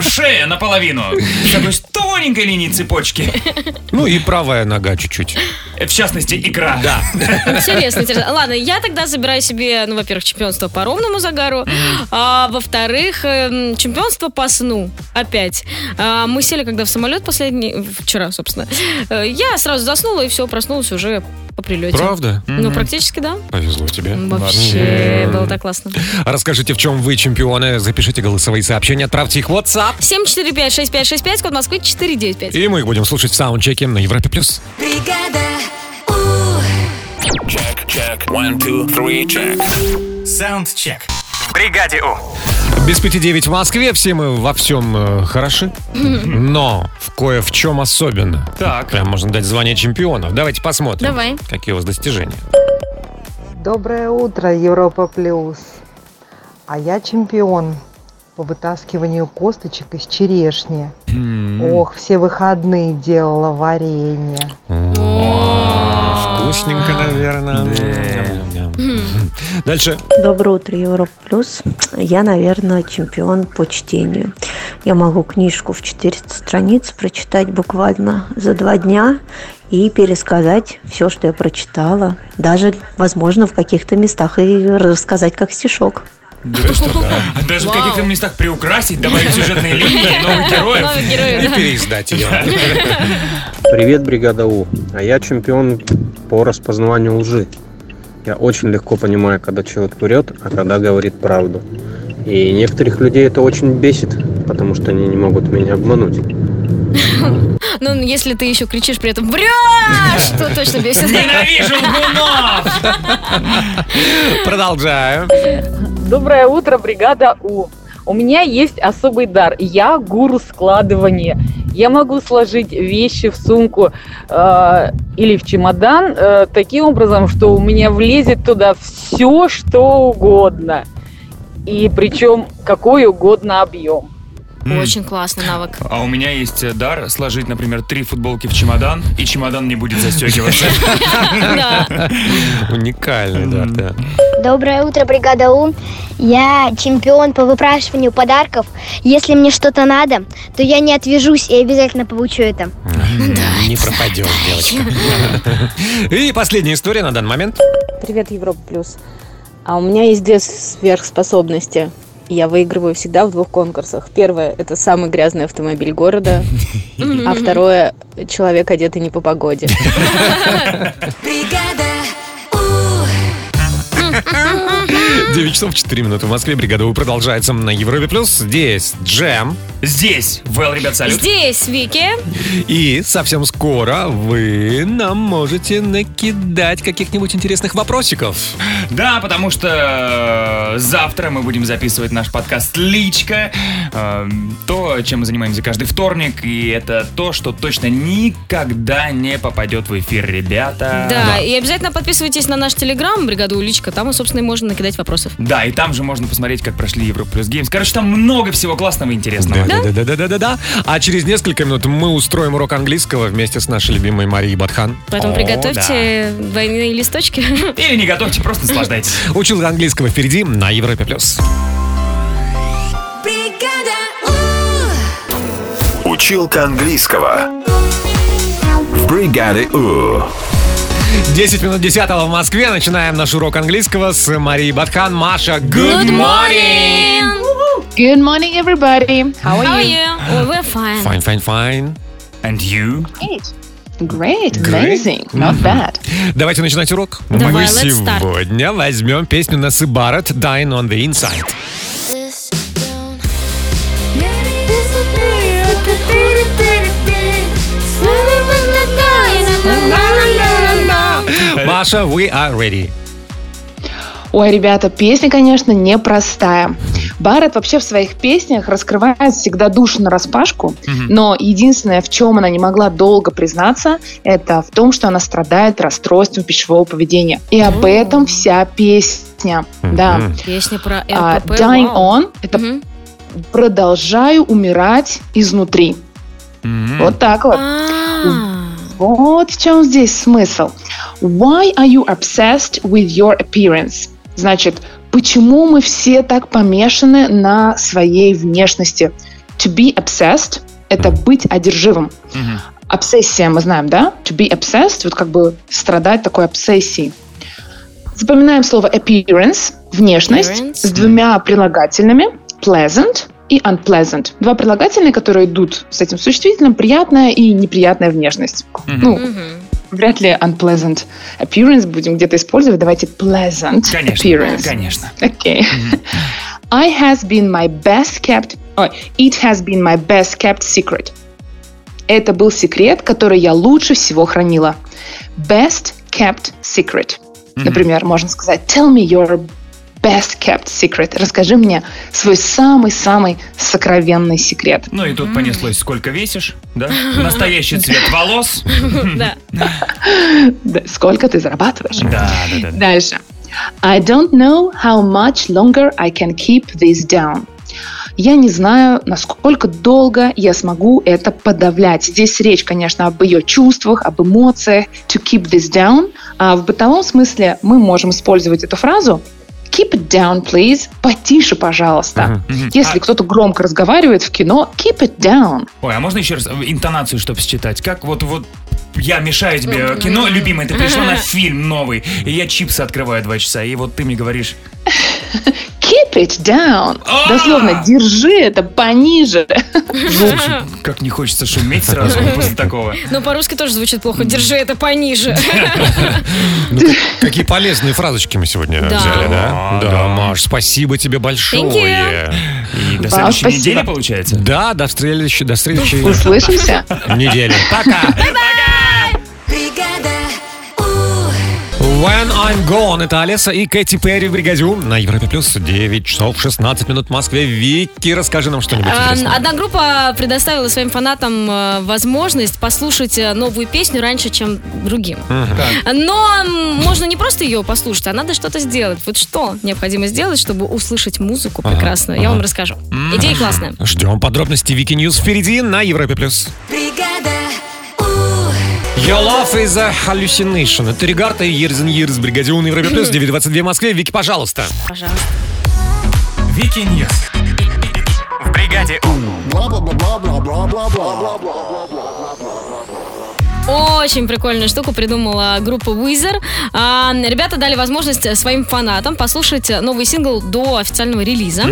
шея наполовину. С такой с тоненькой линии цепочки. Ну и правая нога чуть-чуть. В частности, икра. Да. Интересно, интересно. Ладно, я тогда забираю себе, ну, во-первых, чемпионство по ровному загару, а во-вторых, эм, чемпионство по сну. Опять. А, мы сели, когда в самолет последний, вчера, собственно. Э, Я сразу заснула и все, проснулась уже по прилете. Правда? Ну, практически, да. Повезло тебе. Вообще, было так классно. Расскажите, в чем вы чемпионы. Запишите голосовые сообщения, отправьте их в WhatsApp. 745-6565, код Москвы 495. И мы их будем слушать в саундчеке на Европе+. плюс. Check, check. One, two, three, check. Саундчек. В бригаде У. Без пяти девять в Москве, все мы во всем э, хороши, (laughs) но в кое в чем особенно. Так. Прям можно дать звание чемпионов. Давайте посмотрим, Давай. какие у вас достижения. Доброе утро, Европа Плюс. А я чемпион по вытаскиванию косточек из черешни. Ох, все выходные делала варенье. Вкусненько, наверное. Дальше. Доброе утро, Европа Плюс. Я, наверное, чемпион по чтению. Я могу книжку в 400 страниц прочитать буквально за два дня и пересказать все, что я прочитала. Даже, возможно, в каких-то местах и рассказать как стишок. А Даже в каких-то местах приукрасить, добавить (laughs) сюжетные линии, новых героев. Новых героев, И да. переиздать ее. Привет, бригада У. А я чемпион по распознаванию лжи. Я очень легко понимаю, когда человек врет, а когда говорит правду. И некоторых людей это очень бесит, потому что они не могут меня обмануть. (laughs) Ну, если ты еще кричишь при этом «Врешь!», то точно бесит. Ненавижу лгунов! Продолжаем. Доброе утро, бригада У. У меня есть особый дар. Я гуру складывания. Я могу сложить вещи в сумку э, или в чемодан э, таким образом, что у меня влезет туда все, что угодно. И причем какой угодно объем. Очень классный навык. А у меня есть э, дар сложить, например, три футболки в чемодан, и чемодан не будет застегиваться. (laughs) Уникальный, да, да. Доброе утро, бригада У. Я чемпион по выпрашиванию подарков. Если мне что-то надо, то я не отвяжусь и обязательно получу это. Не пропадешь, девочка. (laughs) И последняя история на данный момент. Привет, Европа Плюс. А у меня есть две сверхспособности. Я выигрываю всегда в двух конкурсах. Первое – это самый грязный автомобиль города, (laughs) а второе – человек, одетый не по погоде. (laughs) 9 часов 4 минуты в Москве. Бригада У продолжается на Европе+. плюс. Здесь Джем. Здесь Вэл, ребят, салют. Здесь Вики. И совсем скоро вы нам можете накидать каких-нибудь интересных вопросиков. Да, потому что э, завтра мы будем записывать наш подкаст «Личка». Э, То, чем мы занимаемся каждый вторник. И это то, что точно никогда не попадет в эфир, ребята. Да, и обязательно подписывайтесь на наш телеграм, бригаду Уличка. Там, и, собственно, и можно накидать вопросов. Да, и там же можно посмотреть, как прошли Европа плюс Геймс. Короче, там много всего классного и интересного. Да, да, да, да, да, да. А через несколько минут мы устроим урок английского вместе с нашей любимой Марией Батхан. Поэтому О, приготовьте двойные листочки. (laughs) Или не готовьте, просто наслаждайтесь. (laughs) Учил английского впереди на Европе плюс. Училка английского. В бригаде У. 10 минут 10 в Москве. Начинаем наш урок английского с Марией Батхан. Маша, good, morning! Good morning, everybody. How are How are you? you? Oh, we're fine. Fine, fine, fine. And you? Great. Great, Great. amazing, not bad. Давайте начинать урок. Давай, Мы let's start. сегодня возьмем песню Насы Барретт «Dying on the Inside». Маша, we are ready. Ой, ребята, песня, конечно, непростая. Барретт вообще в своих песнях раскрывает всегда душу на распашку, но единственное, в чем она не могла долго признаться, это в том, что она страдает расстройством пищевого поведения. И об этом вся песня. Да. Песня про А, РПП. Dying вау. on – это продолжаю умирать изнутри. Вот так вот. Вот в чем здесь смысл. Why are you obsessed with your appearance? Значит, почему мы все так помешаны на своей внешности? To be obsessed – это быть одержимым. Обсессия мы знаем, да? To be obsessed – вот как бы страдать такой обсессией. Запоминаем слово appearance – внешность Appearance. с двумя прилагательными pleasant и unpleasant. Два прилагательные, которые идут с этим существительным, приятная и неприятная внешность. Ну, вряд ли unpleasant appearance будем где-то использовать. Давайте pleasant Конечно, appearance. конечно. Окей. I has been my best kept... Ой, it has been my best kept secret. Это был секрет, который я лучше всего хранила. Best kept secret. Например, можно сказать Tell me your best kept secret. Расскажи мне свой самый-самый сокровенный секрет. Ну и тут понеслось, сколько весишь, да? Настоящий (laughs) цвет волос. Да. Да, Сколько ты зарабатываешь? Да, да, да. Дальше. I don't know how much longer I can keep this down. Я не знаю, насколько долго я смогу это подавлять. Здесь речь, конечно, об ее чувствах, об эмоциях. To keep this down. А в бытовом смысле мы можем использовать эту фразу Keep it down, please. Потише, пожалуйста. Мгм. Если А- кто-то громко разговаривает в кино, keep it down. Ой, а можно еще раз интонацию, чтобы считать? Как вот вот я мешаю тебе кино, любимый, ты пришла на (laughs) фильм новый, и я чипсы открываю два часа, и вот ты мне говоришь, Keep it down. Дословно, держи это пониже. слушай, как не хочется шуметь сразу после такого. Но по-русски тоже звучит плохо. Держи это пониже. Ну, как- какие полезные фразочки мы сегодня взяли, да? А, Да. Маш, спасибо тебе большое. И до Вау, следующей недели, получается? Да, до следующей, до следующей Услышимся. недели. Пока! When I'm Gone. Это Олеса и Кэти Перри в бригаде У на Европе Плюс. 9 часов 16 минут в Москве. Вики, расскажи нам что-нибудь интересное. Одна группа предоставила своим фанатам э, возможность послушать э, новую песню раньше, чем другим. Но можно не просто ее послушать, а надо что-то сделать. Вот что необходимо сделать, чтобы услышать музыку Ага, прекрасную? Я ага. вам расскажу. Идея классная. Ждем подробности Вики News впереди на Европе Плюс. Your love is a hallucination. Это Regard и Years and Years. Бригаде У на Европе Плюс. 9.22 в Москве. Вики, пожалуйста. Пожалуйста. Вики News. В бригаде Очень прикольную штуку придумала группа Weezer. А, ребята дали возможность своим фанатам послушать новый сингл до официального релиза.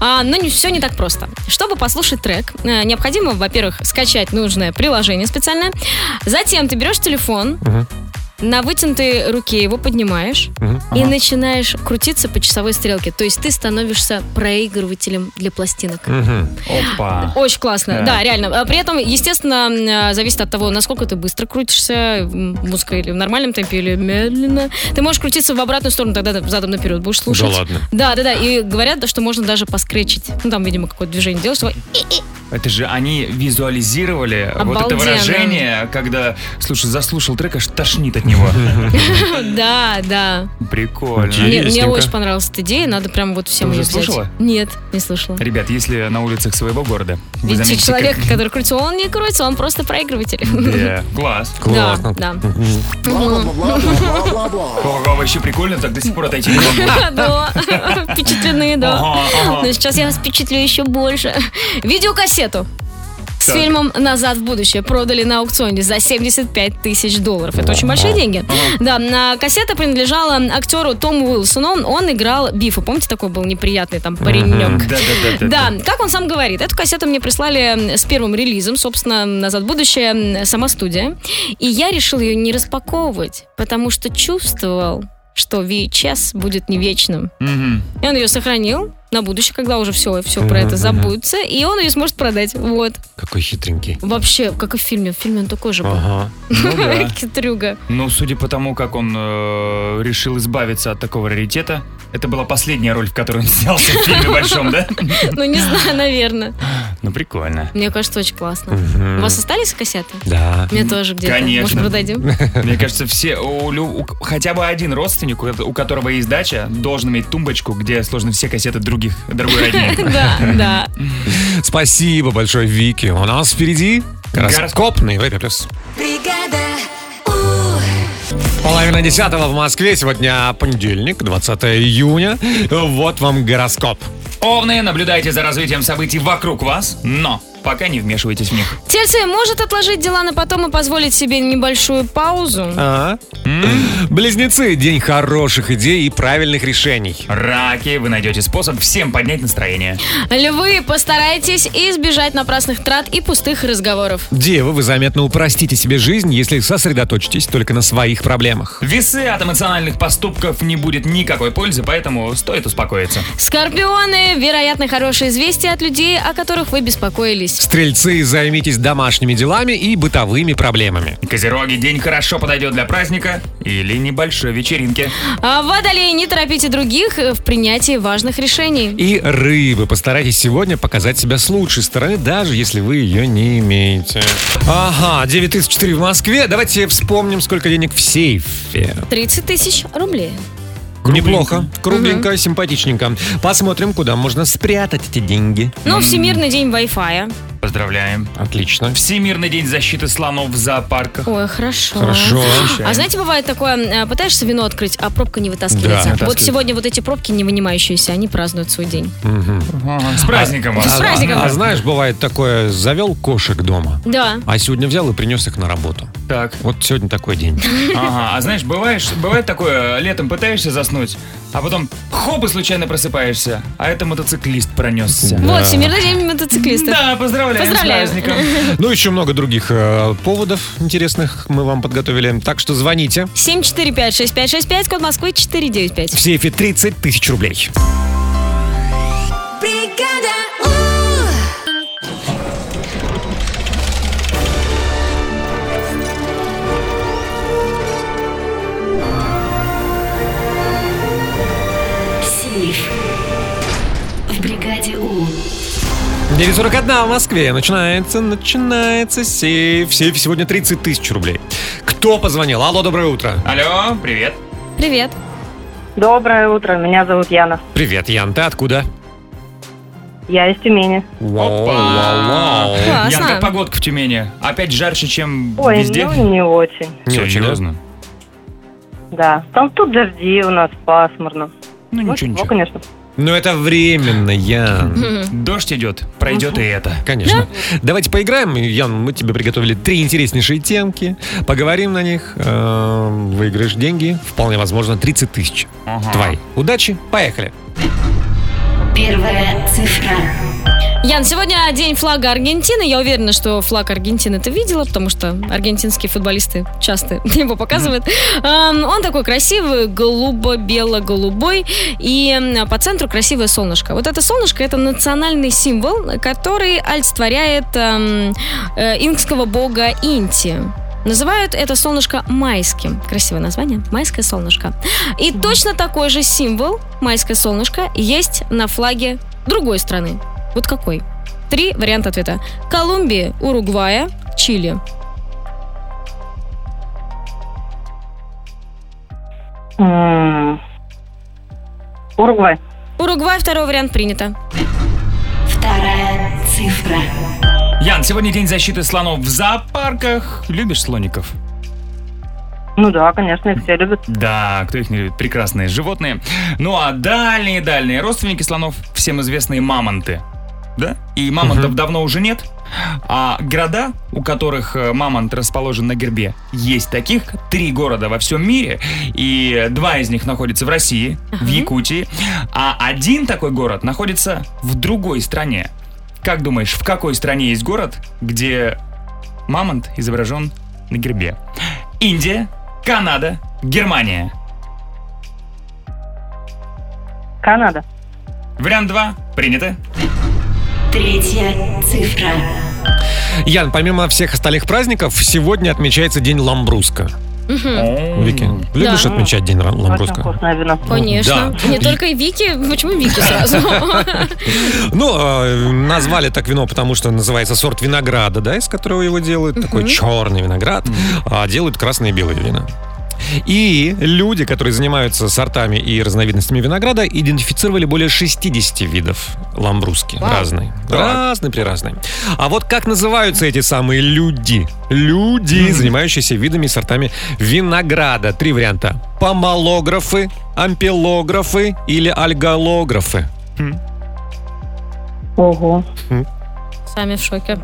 А, но не, все не так просто. Чтобы послушать трек, э, необходимо, во-первых, скачать нужное приложение специальное. Затем ты берешь телефон, на вытянутой руке его поднимаешь Мгм. и Ага. начинаешь крутиться по часовой стрелке. То есть ты становишься проигрывателем для пластинок. Мгм. Опа. Очень классно, Так. да, реально. А При этом, естественно, зависит от того, насколько ты быстро крутишься, музыка или в нормальном темпе, или медленно. Ты можешь крутиться в обратную сторону, тогда ты задом наперед будешь слушать. Да ладно? Да, да, да. И говорят, что можно даже поскречить. Ну, там, видимо, какое-то движение делать, чтобы... Это же они визуализировали вот это Обалденно. выражение, когда, слушай, заслушал трек, аж тошнит от него. (laughs) Да, да. Прикольно. Мне, очень понравилась эта идея, надо прям вот всем ее взять. слушала? Нет, не слушала. Ребят, если на улицах своего города вы Видите, заметите... человек, который крутится, он не крутится, он просто проигрыватель. Да, (laughs) класс. Да, да. Ого, вообще прикольно, так до сих пор отойти не могу. (laughs) Да, впечатлены, да. Но сейчас я вас впечатлю еще больше. Видеокассету с Так. фильмом «Назад в будущее» продали на аукционе за 75 тысяч долларов. Это очень большие деньги. Да, на кассета принадлежала актеру Тому Уилсону. Он играл Бифа. Помните, такой был неприятный там паренек? Да-да-да. Да, как он сам говорит, эту кассету мне прислали с первым релизом, собственно, «Назад в будущее», сама студия. И я решил ее не распаковывать, потому что чувствовал, что VHS будет не вечным. И он ее сохранил на будущее, когда уже все, все про это забудется, и он ее сможет продать. Вот. Какой хитренький. Вообще, как и в фильме. В фильме он такой же был. Ага. (laughs) Ну да. Хитрюга. Ну, судя по тому, как он э, решил избавиться от такого раритета, это была последняя роль, в которой он снялся в фильме большом, да? (laughs) Ну, не знаю, наверное. Ну, прикольно. Мне кажется, очень классно. У вас остались кассеты? Да. У меня тоже где-то. Конечно. Может, продадим? (laughs) Мне кажется, все, у лю- у- хотя бы один родственник, у у которого есть дача, должен иметь тумбочку, где сложены все кассеты других, другой родни. (laughs) Да, да. Спасибо большое, Вики. У нас впереди гороскоп на Европе+. плюс. Половина десятого в Москве. Сегодня понедельник, 20 июня. Вот вам гороскоп. Овны, наблюдайте за развитием событий вокруг вас, но пока не вмешивайтесь в них. Тельцы может отложить дела на потом и позволить себе небольшую паузу. А? Близнецы. День хороших идей и правильных решений. Раки, вы найдете способ всем поднять настроение. Львы, постарайтесь избежать напрасных трат и пустых разговоров. Девы, вы заметно упростите себе жизнь, если сосредоточитесь только на своих проблемах. Весы от эмоциональных поступков не будет никакой пользы, поэтому стоит успокоиться. Скорпионы, вероятно, хорошие известия от людей, о которых вы беспокоились. Стрельцы, займитесь домашними делами и бытовыми проблемами. Козероги, день хорошо подойдет для праздника или небольшой вечеринки. А водолеи, не торопите других в принятии важных решений. И рыбы, постарайтесь сегодня показать себя с лучшей стороны, даже если вы ее не имеете. Ага, 9004 в Москве. Давайте вспомним, сколько денег в сейфе. 30 тысяч рублей. Неплохо, кругленько, симпатичненько. Посмотрим, куда можно спрятать эти деньги. Ну, Всемирный день Wi-Fi. Поздравляем. Отлично. Всемирный день защиты слонов в зоопарках. Ой, хорошо. Хорошо. А знаете, бывает такое, э, пытаешься вино открыть, а пробка не вытаскивается. Да, вот вытаскивает. сегодня вот эти пробки не вынимающиеся, они празднуют свой день. С праздником вас. С праздником. А, а знаешь, бывает такое, завел кошек дома, Да. а сегодня взял и принес их на работу. Так. Вот сегодня такой день. (laughs) Ага, а знаешь, бываешь, бывает такое, летом пытаешься заснуть, а потом хоп и случайно просыпаешься, а это мотоциклист пронесся. Вот, Всемирный день мотоциклиста. Да, поздравляем, Поздравляем. с праздником. (laughs) Ну, еще много других э, поводов интересных мы вам подготовили. Так что звоните. 745-6565, код Москвы 495. В сейфе 30 тысяч рублей. 9.41 в Москве. Начинается, начинается сейф. В сейфе сегодня 30 тысяч рублей. Кто позвонил? Алло, доброе утро. Алло, привет. Привет. Доброе утро, меня зовут Яна. Привет, Ян, ты откуда? Я из Тюмени. Вау, вау, вау. Ян, как погодка в Тюмени? Опять жарче, чем Ой, везде? ну не очень. Не очень? Серьезно? Да. Там тут дожди у нас, пасмурно. Ну ничего, ну, ничего. конечно. Ну, это временно, Ян. Дождь идет, пройдет и это. Конечно. Давайте поиграем. Ян, мы тебе приготовили три интереснейшие темки. Поговорим на них. Э, Выиграешь деньги. Вполне возможно, 30 тысяч. Твои. Удачи. Поехали. Первая цифра. Ян, сегодня день флага Аргентины. Я уверена, что флаг Аргентины ты видела, потому что аргентинские футболисты часто (laughs) его показывают. Эм, Он такой красивый, голубо-бело-голубой, и по центру красивое солнышко. Вот это солнышко – это национальный символ, который олицетворяет э, инкского бога Инти. Называют это солнышко майским. Красивое название. Майское солнышко. И точно такой же символ, майское солнышко, есть на флаге другой страны. Вот какой? Три варианта ответа. Колумбии, Уругвая, Чили. М, Уругвай. Уругвай, второй вариант принято. Вторая цифра. Ян, сегодня день защиты слонов в зоопарках. Любишь слоников? Ну да, конечно, их все любят. Да, кто их не любит? Прекрасные животные. Ну а дальние-дальние родственники слонов, всем известные мамонты. Да? И мамонтов давно уже нет. А города, у которых э, мамонт расположен на гербе, есть таких три города во всем мире. И два из них находятся в России, в Якутии. А один такой город находится в другой стране. Как думаешь, в какой стране есть город, где мамонт изображен на гербе? Индия, Канада, Германия. Канада. Вариант 2 принято. Третья цифра. Ян, помимо всех остальных праздников, сегодня отмечается День Ламбруска. Вики, любишь Да. отмечать День Ламбруска? Вкусное вино. Конечно. Да. Не только и Вики. Почему Вики сразу? (laughs) Ну, э, назвали так вино, потому что называется сорт винограда, да, из которого его делают. Такой черный виноград. А делают красные и белые вина. И люди, которые занимаются сортами и разновидностями винограда, идентифицировали более 60 видов ламбруски. Вау. Разные. Разные при разные. А вот как называются эти самые люди? Люди, занимающиеся видами и сортами винограда. Три варианта. Помолографы, ампелографы или альгалографы. Ого. Сами в шоке.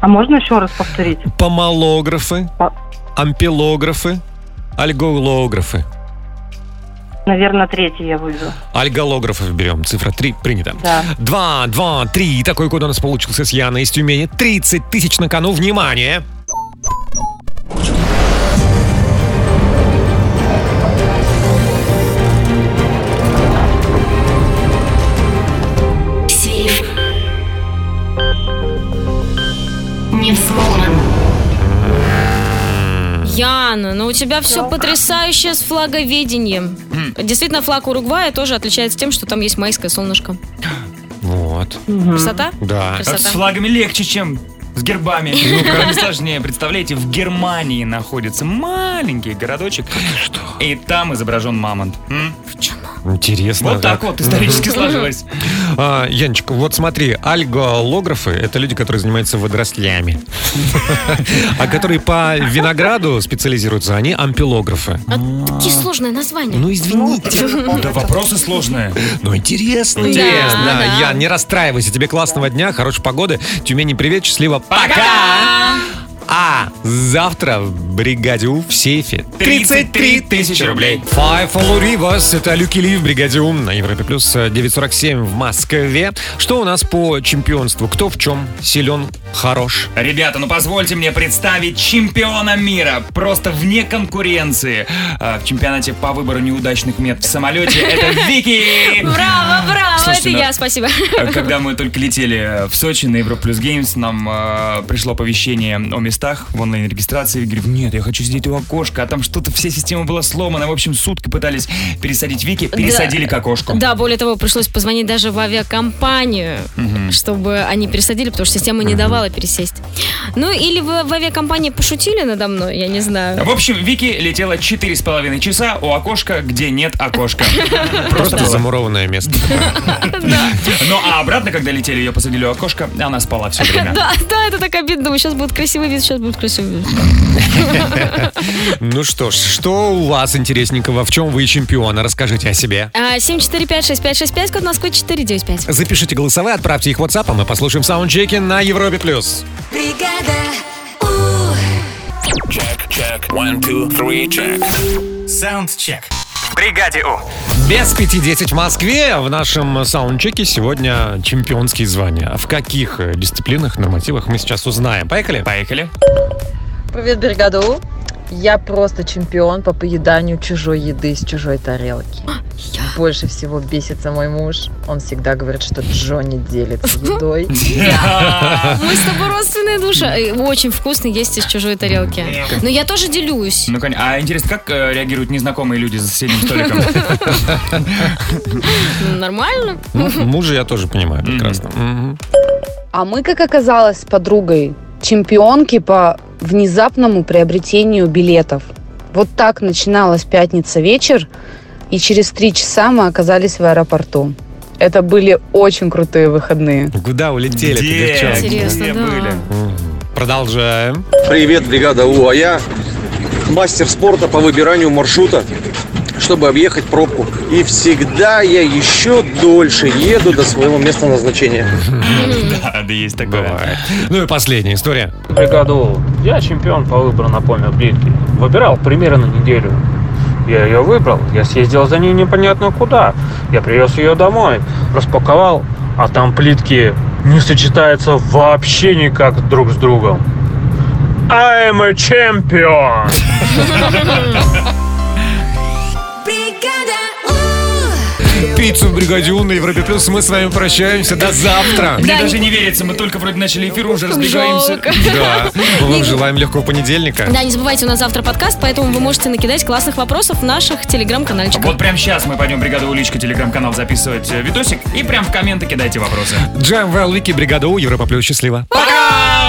А можно еще раз повторить? Помолографы, ампелографы, альголографы. Наверное, третий я выберу. Альголографов берем. Цифра 3 принято. Да. Два, два, три. Такой код у нас получился с Яной из Тюмени. 30 тысяч на кону. Внимание! Сейф. Не взломан. Яна, ну у тебя все потрясающе с флаговедением. Действительно, флаг Уругвая тоже отличается тем, что там есть майское солнышко. Вот. Красота? Да. Красота. с флагами легче, чем с гербами. Ну, сложнее. Представляете, в Германии находится маленький городочек. И там изображен мамонт. М? Интересно. Вот так вот исторически сложилось. (laughs) А, Янчик, вот смотри, альголографы — это люди, которые занимаются водорослями. (laughs) А которые по винограду специализируются, они ампелографы. Такие сложные названия. Ну, извините. (laughs) Да вопросы сложные. Ну, интересно. Интересно. Ян, не расстраивайся. Тебе классного дня, хорошей погоды. Тюмени, привет, счастливо. Пока! А завтра в бригаде У в сейфе 33 тысячи рублей. Five Follow Rivers, это Люки Ли в бригаде У на Европе Плюс э, 947 в Москве. Что у нас по чемпионству? Кто в чем силен, хорош? Ребята, ну позвольте мне представить чемпиона мира, просто вне конкуренции. А, В чемпионате по выбору неудачных мест в самолете это Вики! Браво, браво, Слушайте, это ну, я, спасибо. Когда мы только летели в Сочи на Европа Плюс Геймс, нам э, пришло оповещение о местах в онлайн-регистрации. Говорю, нет, я хочу сидеть у окошка, а там что-то, вся система была сломана. В общем, сутки пытались пересадить Вики, пересадили к окошку. Да, более того, пришлось позвонить даже в авиакомпанию, Мгм. чтобы они пересадили, потому что система не давала пересесть. Ну, или в, в авиакомпании пошутили надо мной, я не знаю. В общем, Вики летела четыре с половиной часа у окошка, где нет окошка. Просто замурованное место. (laughs) Ну, а обратно, когда летели, ее посадили у окошка, она спала все время. (laughs) Да, да, это так обидно. Сейчас будет красивый вид, сейчас будет красивый вид. (laughs) Ну что ж, что у вас интересненького? В чем вы чемпионы? Расскажите о себе. А, 7456565, код Москвы 495. Запишите голосовые, отправьте их WhatsApp, а мы послушаем в саундчеке на Европе+. плюс. Check, check. One, two, three, check. Саундчек. В бригаде У. Без пяти десять в Москве в нашем саундчеке сегодня чемпионские звания. А В каких э, дисциплинах, нормативах мы сейчас узнаем. Поехали? Поехали. Привет, бригада У. Я просто чемпион по поеданию чужой еды с чужой тарелки. Больше всего бесится мой муж. Он всегда говорит, что Джонни делится едой. (laughs) Мы с тобой родственные души. Э, Очень вкусно есть из чужой тарелки. Но я тоже делюсь. Ну, конечно. А интересно, как э, реагируют незнакомые люди за соседним столиком? (laughs) Нормально. Мужа я тоже понимаю прекрасно. А мы, как оказалось, с подругой чемпионки по внезапному приобретению билетов. Вот так начиналась пятница вечер, и через три часа мы оказались в аэропорту. Это были очень крутые выходные. Куда улетели Где? девчонки? Интересно, Где да. были? Продолжаем. Привет, бригада У, а я мастер спорта по выбиранию маршрута, чтобы объехать пробку. И всегда я еще дольше еду до своего места назначения. (laughs) Да, да есть такое. Ну и последняя история. бригаду. Я чемпион по выбору напольной плитки. Выбирал примерно неделю. Я ее выбрал, я съездил за ней непонятно куда. Я привез ее домой, распаковал, а там плитки не сочетаются вообще никак друг с другом. I'm a champion! (laughs) Пиццу в бригаде У на Европе Плюс. Мы с вами прощаемся. До завтра. Мне Да, даже не- верится, мы только вроде начали эфир, уже разбегаемся. Жалко. Да. Мы вам желаем легкого понедельника. Да, не забывайте, у нас завтра подкаст, поэтому вы можете накидать классных вопросов в наших телеграм-канальчиках. Вот прямо сейчас мы пойдем бригаду Уличка телеграм-канал записывать э, видосик и прям в комменты кидайте вопросы. Джем Вики, бригада У, Европа Плюс. Счастливо. Пока!